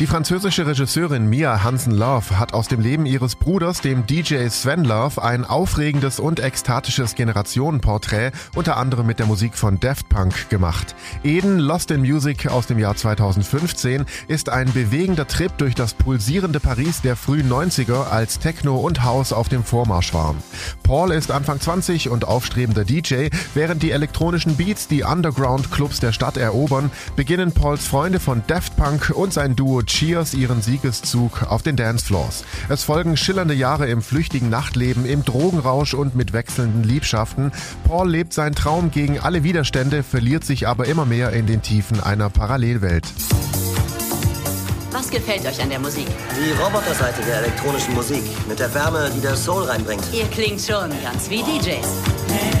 Die französische Regisseurin Mia Hansen-Love hat aus dem Leben ihres Bruders, dem DJ Sven Love, ein aufregendes und ekstatisches Generationenporträt, unter anderem mit der Musik von Daft Punk, gemacht. Eden Lost in Music aus dem Jahr 2015 ist ein bewegender Trip durch das pulsierende Paris der frühen 90er, als Techno und House auf dem Vormarsch waren. Paul ist Anfang 20 und aufstrebender DJ, während die elektronischen Beats die Underground-Clubs der Stadt erobern, beginnen Pauls Freunde von Daft Punk und sein Duo Cheers ihren Siegeszug auf den Dancefloors. Es folgen schillernde Jahre im flüchtigen Nachtleben, im Drogenrausch und mit wechselnden Liebschaften. Paul lebt seinen Traum gegen alle Widerstände, verliert sich aber immer mehr in den Tiefen einer Parallelwelt. Was gefällt euch an der Musik? Die Roboterseite der elektronischen Musik. Mit der Wärme, die der Soul reinbringt. Ihr klingt schon ganz wie DJs.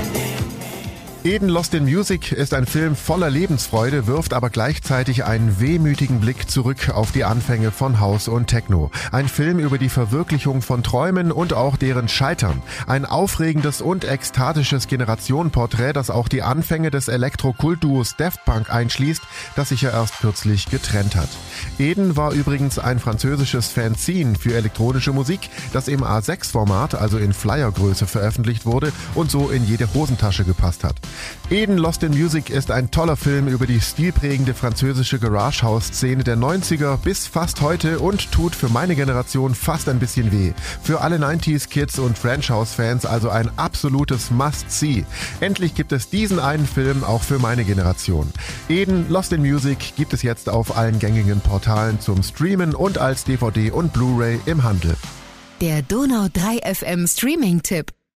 Eden Lost in Music ist ein Film voller Lebensfreude, wirft aber gleichzeitig einen wehmütigen Blick zurück auf die Anfänge von House und Techno. Ein Film über die Verwirklichung von Träumen und auch deren Scheitern. Ein aufregendes und ekstatisches Generationenporträt, das auch die Anfänge des Elektrokultduos Daft Punk einschließt, das sich ja erst kürzlich getrennt hat. Eden war übrigens ein französisches Fanzine für elektronische Musik, das im A6-Format, also in Flyergröße veröffentlicht wurde und so in jede Hosentasche gepasst hat. Eden Lost in Music ist ein toller Film über die stilprägende französische Garage House Szene der 90er bis fast heute und tut für meine Generation fast ein bisschen weh. Für alle 90s Kids und French House Fans also ein absolutes Must-See. Endlich gibt es diesen einen Film auch für meine Generation. Eden Lost in Music gibt es jetzt auf allen gängigen Portalen zum Streamen und als DVD und Blu-ray im Handel. Der Donau 3 FM Streaming-Tipp.